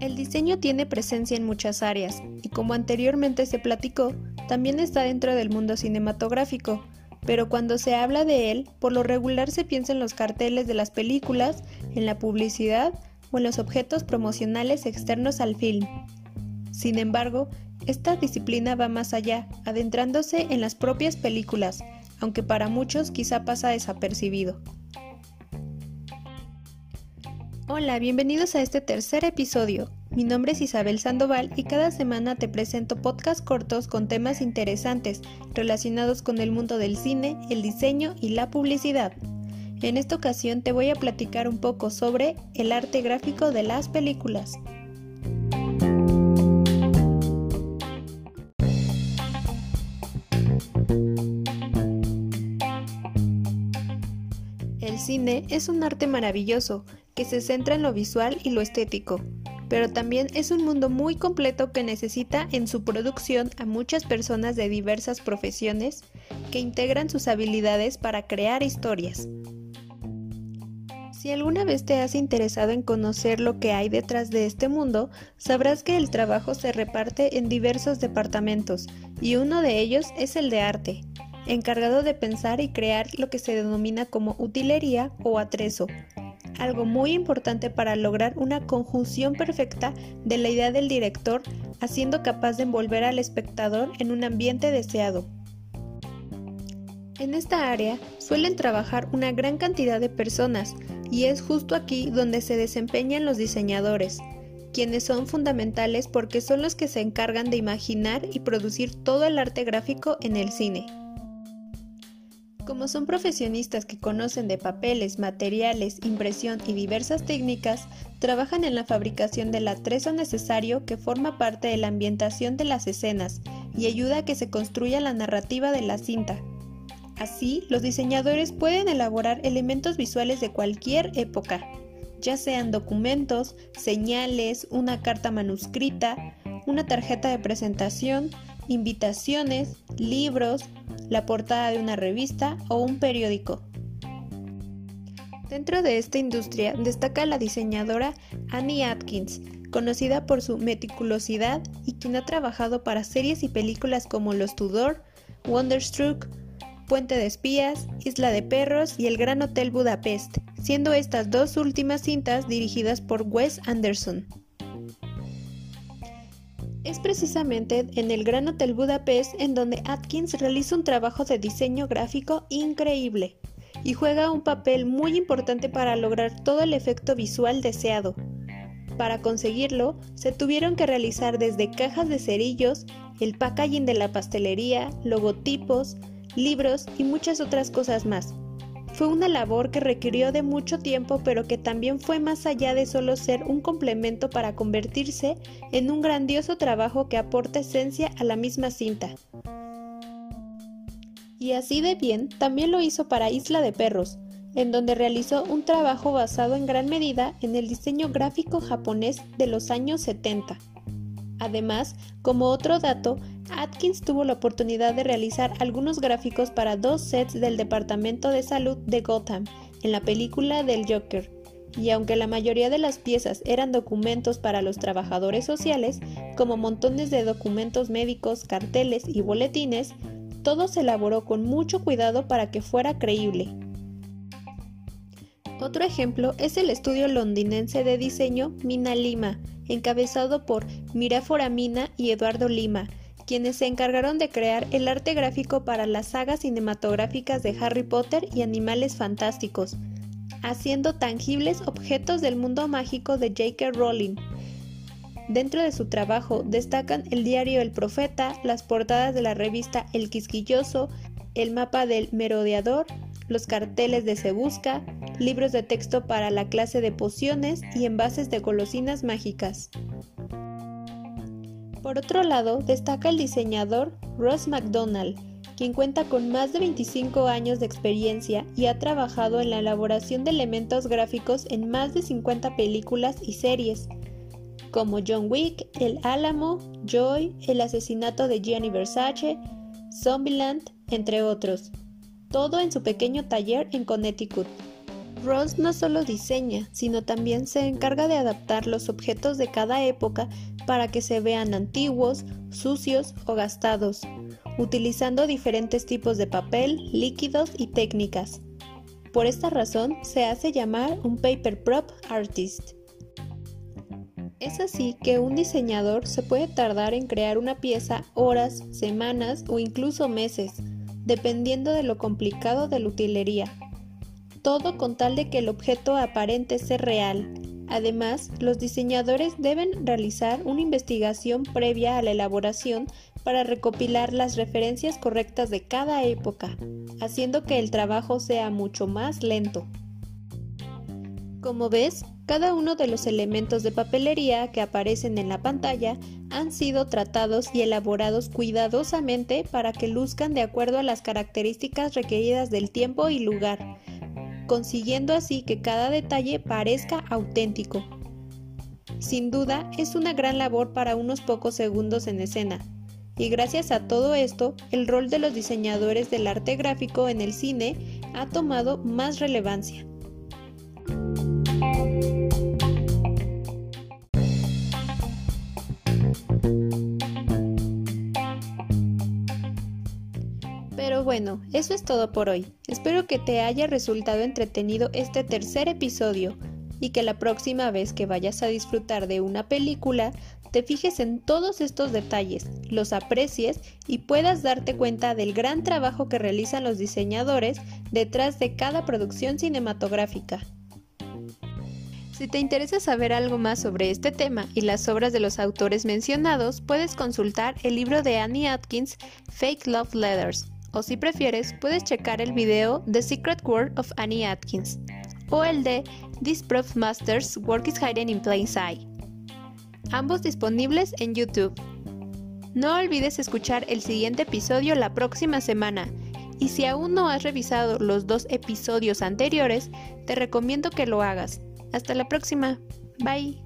El diseño tiene presencia en muchas áreas y como anteriormente se platicó, también está dentro del mundo cinematográfico, pero cuando se habla de él, por lo regular se piensa en los carteles de las películas, en la publicidad o en los objetos promocionales externos al film. Sin embargo, esta disciplina va más allá, adentrándose en las propias películas, aunque para muchos quizá pasa desapercibido. Hola, bienvenidos a este tercer episodio. Mi nombre es Isabel Sandoval y cada semana te presento podcasts cortos con temas interesantes relacionados con el mundo del cine, el diseño y la publicidad. En esta ocasión te voy a platicar un poco sobre el arte gráfico de las películas. El cine es un arte maravilloso que se centra en lo visual y lo estético, pero también es un mundo muy completo que necesita en su producción a muchas personas de diversas profesiones que integran sus habilidades para crear historias. Si alguna vez te has interesado en conocer lo que hay detrás de este mundo, sabrás que el trabajo se reparte en diversos departamentos y uno de ellos es el de arte, encargado de pensar y crear lo que se denomina como utilería o atrezo, algo muy importante para lograr una conjunción perfecta de la idea del director, haciendo capaz de envolver al espectador en un ambiente deseado. En esta área suelen trabajar una gran cantidad de personas y es justo aquí donde se desempeñan los diseñadores, quienes son fundamentales porque son los que se encargan de imaginar y producir todo el arte gráfico en el cine. Como son profesionistas que conocen de papeles, materiales, impresión y diversas técnicas, trabajan en la fabricación del atrezo necesario que forma parte de la ambientación de las escenas y ayuda a que se construya la narrativa de la cinta. Así, los diseñadores pueden elaborar elementos visuales de cualquier época, ya sean documentos, señales, una carta manuscrita, una tarjeta de presentación, invitaciones, libros, la portada de una revista o un periódico. Dentro de esta industria destaca la diseñadora Annie Atkins, conocida por su meticulosidad y quien ha trabajado para series y películas como Los Tudor, Wonderstruck, Puente de Espías, Isla de Perros y El Gran Hotel Budapest, siendo estas dos últimas cintas dirigidas por Wes Anderson. Es precisamente en el Gran Hotel Budapest en donde Atkins realiza un trabajo de diseño gráfico increíble y juega un papel muy importante para lograr todo el efecto visual deseado. Para conseguirlo, se tuvieron que realizar desde cajas de cerillos, el packaging de la pastelería, logotipos, libros y muchas otras cosas más. Fue una labor que requirió de mucho tiempo pero que también fue más allá de solo ser un complemento para convertirse en un grandioso trabajo que aporta esencia a la misma cinta. Y así de bien también lo hizo para Isla de Perros, en donde realizó un trabajo basado en gran medida en el diseño gráfico japonés de los años 70. Además, como otro dato, Atkins tuvo la oportunidad de realizar algunos gráficos para dos sets del Departamento de Salud de Gotham en la película del Joker. Y aunque la mayoría de las piezas eran documentos para los trabajadores sociales, como montones de documentos médicos, carteles y boletines, todo se elaboró con mucho cuidado para que fuera creíble. Otro ejemplo es el estudio londinense de diseño Mina Lima, encabezado por Mira Foramina y Eduardo Lima, quienes se encargaron de crear el arte gráfico para las sagas cinematográficas de Harry Potter y Animales Fantásticos, haciendo tangibles objetos del mundo mágico de J.K. Rowling. Dentro de su trabajo destacan el diario El Profeta, las portadas de la revista El Quisquilloso, el mapa del merodeador, los carteles de Se Busca, libros de texto para la clase de pociones y envases de golosinas mágicas. Por otro lado, destaca el diseñador Ross McDonald, quien cuenta con más de 25 años de experiencia y ha trabajado en la elaboración de elementos gráficos en más de 50 películas y series, como John Wick, El Álamo, Joy, El asesinato de Gianni Versace, Zombieland, entre otros todo en su pequeño taller en Connecticut. Ross no solo diseña, sino también se encarga de adaptar los objetos de cada época para que se vean antiguos, sucios o gastados, utilizando diferentes tipos de papel, líquidos y técnicas. Por esta razón se hace llamar un paper prop artist. Es así que un diseñador se puede tardar en crear una pieza horas, semanas o incluso meses, dependiendo de lo complicado de la utilería. Todo con tal de que el objeto aparente ser real. Además, los diseñadores deben realizar una investigación previa a la elaboración para recopilar las referencias correctas de cada época, haciendo que el trabajo sea mucho más lento. Como ves, cada uno de los elementos de papelería que aparecen en la pantalla han sido tratados y elaborados cuidadosamente para que luzcan de acuerdo a las características requeridas del tiempo y lugar, consiguiendo así que cada detalle parezca auténtico. Sin duda, es una gran labor para unos pocos segundos en escena, y gracias a todo esto, el rol de los diseñadores del arte gráfico en el cine ha tomado más relevancia. Bueno, eso es todo por hoy. Espero que te haya resultado entretenido este tercer episodio y que la próxima vez que vayas a disfrutar de una película te fijes en todos estos detalles, los aprecies y puedas darte cuenta del gran trabajo que realizan los diseñadores detrás de cada producción cinematográfica. Si te interesa saber algo más sobre este tema y las obras de los autores mencionados, puedes consultar el libro de Annie Atkins, Fake Love Letters, o si prefieres, puedes checar el video The Secret World of Annie Atkins, o el de This Proof Masters Work is Hidden in Plain Sight ambos disponibles en YouTube. No olvides escuchar el siguiente episodio la próxima semana y si aún no has revisado los dos episodios anteriores, te recomiendo que lo hagas. Hasta la próxima. Bye.